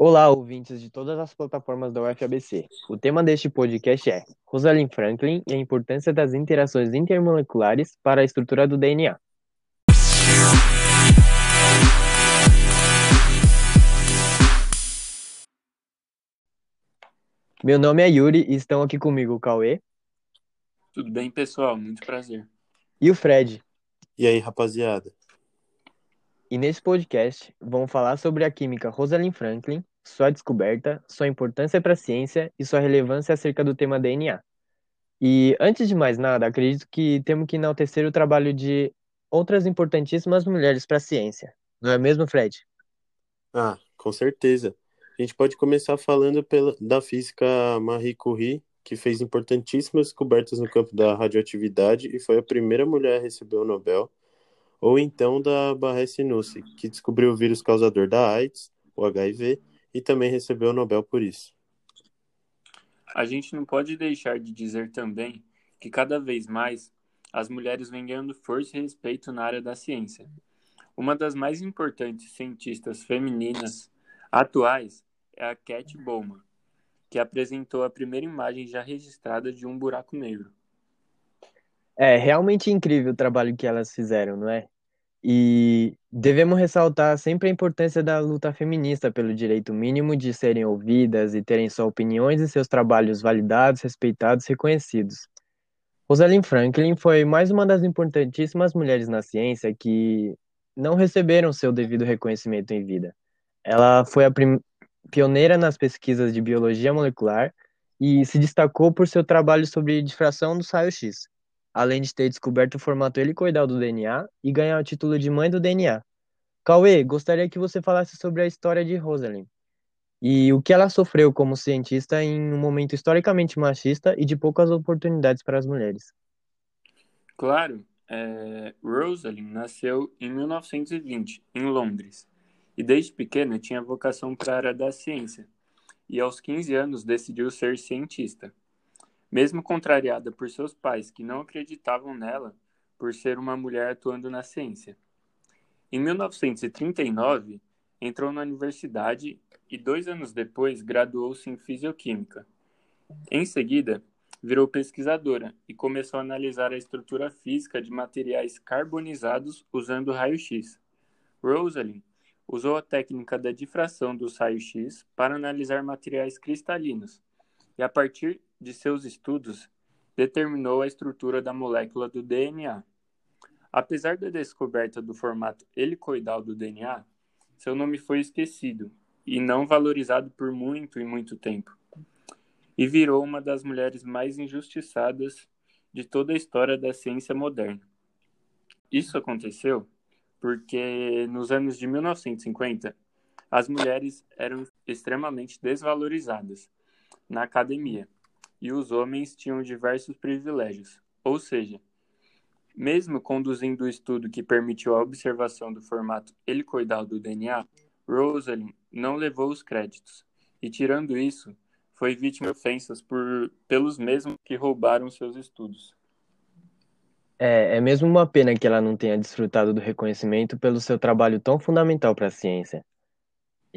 Olá, ouvintes de todas as plataformas da UFABC. O tema deste podcast é Rosalind Franklin e a importância das interações intermoleculares para a estrutura do DNA. Meu nome é Yuri e estão aqui comigo o Cauê. Tudo bem, pessoal? Muito prazer. E o Fred. E aí, rapaziada? E nesse podcast vamos falar sobre a química Rosalind Franklin, sua descoberta, sua importância para a ciência e sua relevância acerca do tema DNA. E antes de mais nada, acredito que temos que enaltecer o trabalho de outras importantíssimas mulheres para a ciência. Não é mesmo, Fred? Ah, com certeza. A gente pode começar falando pela, da física Marie Curie, que fez importantíssimas descobertas no campo da radioatividade e foi a primeira mulher a receber o Nobel, ou então da Barré Nusse, que descobriu o vírus causador da AIDS, o HIV, e também recebeu o Nobel por isso. A gente não pode deixar de dizer também que cada vez mais as mulheres vêm ganhando força e respeito na área da ciência. Uma das mais importantes cientistas femininas atuais é a Cat Bowman, que apresentou a primeira imagem já registrada de um buraco negro. É realmente incrível o trabalho que elas fizeram, não é? E devemos ressaltar sempre a importância da luta feminista pelo direito mínimo de serem ouvidas e terem suas opiniões e seus trabalhos validados, respeitados e reconhecidos. Rosalind Franklin foi mais uma das importantíssimas mulheres na ciência que não receberam seu devido reconhecimento em vida. Ela foi a pioneira nas pesquisas de biologia molecular e se destacou por seu trabalho sobre difração do raio-x, além de ter descoberto o formato helicoidal do DNA e ganhar o título de mãe do DNA. Cauê, gostaria que você falasse sobre a história de Rosalind e o que ela sofreu como cientista em um momento historicamente machista e de poucas oportunidades para as mulheres. Claro, é, Rosalind nasceu em 1920, em Londres, e desde pequena tinha vocação para a área da ciência, e aos 15 anos decidiu ser cientista. Mesmo contrariada por seus pais, que não acreditavam nela por ser uma mulher atuando na ciência. Em 1939, entrou na universidade e dois anos depois graduou-se em Fisioquímica. Em seguida, virou pesquisadora e começou a analisar a estrutura física de materiais carbonizados usando raio-x. Rosalind usou a técnica da difração dos raios-x para analisar materiais cristalinos e, a partir de seus estudos, determinou a estrutura da molécula do DNA. Apesar da descoberta do formato helicoidal do DNA, seu nome foi esquecido e não valorizado por muito e muito tempo, e virou uma das mulheres mais injustiçadas de toda a história da ciência moderna. Isso aconteceu porque nos anos de 1950 as mulheres eram extremamente desvalorizadas na academia e os homens tinham diversos privilégios. Ou seja, mesmo conduzindo o estudo que permitiu a observação do formato helicoidal do DNA, Rosalind não levou os créditos, e tirando isso, foi vítima de ofensas por, pelos mesmos que roubaram seus estudos. É, é mesmo uma pena que ela não tenha desfrutado do reconhecimento pelo seu trabalho tão fundamental para a ciência.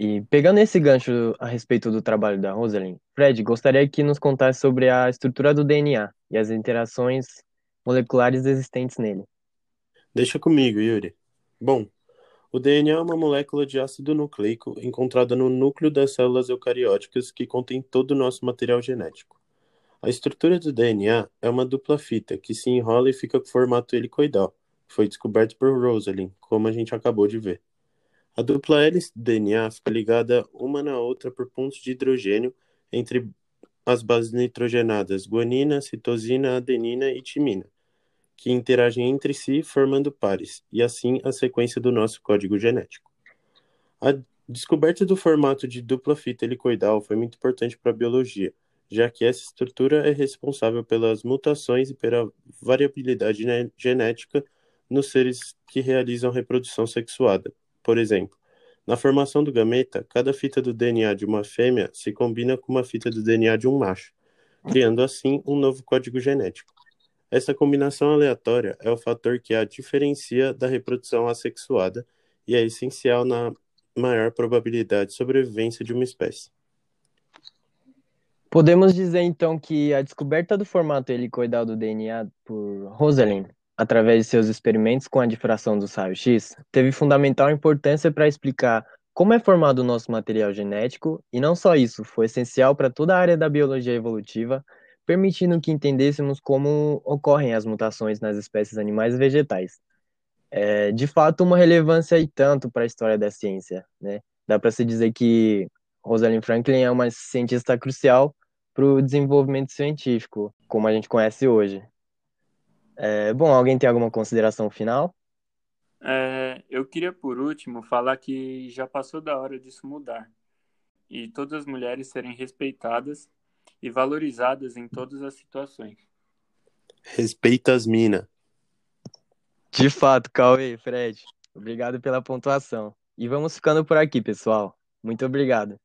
E pegando esse gancho a respeito do trabalho da Rosalind, Fred, gostaria que nos contasse sobre a estrutura do DNA e as interações moleculares existentes nele. Deixa comigo, Yuri. Bom, o DNA é uma molécula de ácido nucleico encontrada no núcleo das células eucarióticas que contém todo o nosso material genético. A estrutura do DNA é uma dupla fita que se enrola e fica com formato helicoidal. Foi descoberto por Rosalind, como a gente acabou de ver. A dupla hélice do DNA fica ligada uma na outra por pontos de hidrogênio entre as bases nitrogenadas guanina, citosina, adenina e timina, que interagem entre si formando pares, e assim a sequência do nosso código genético. A descoberta do formato de dupla fita helicoidal foi muito importante para a biologia, já que essa estrutura é responsável pelas mutações e pela variabilidade genética nos seres que realizam reprodução sexuada, por exemplo, na formação do gameta, cada fita do DNA de uma fêmea se combina com uma fita do DNA de um macho, criando assim um novo código genético. Essa combinação aleatória é o fator que a diferencia da reprodução assexuada e é essencial na maior probabilidade de sobrevivência de uma espécie. Podemos dizer então que a descoberta do formato helicoidal do DNA por Rosalind, através de seus experimentos com a difração dos raios-x, teve fundamental importância para explicar como é formado o nosso material genético, e não só isso, foi essencial para toda a área da biologia evolutiva, permitindo que entendêssemos como ocorrem as mutações nas espécies animais e vegetais. É, de fato, uma relevância e tanto para a história da ciência. Né? Dá para se dizer que Rosalind Franklin é uma cientista crucial para o desenvolvimento científico, como a gente conhece hoje. É, bom, alguém tem alguma consideração final? É, eu queria, por último, falar que já passou da hora disso mudar e todas as mulheres serem respeitadas e valorizadas em todas as situações. Respeita as minas. De fato, Cauê, Fred, obrigado pela pontuação. E vamos ficando por aqui, pessoal. Muito obrigado.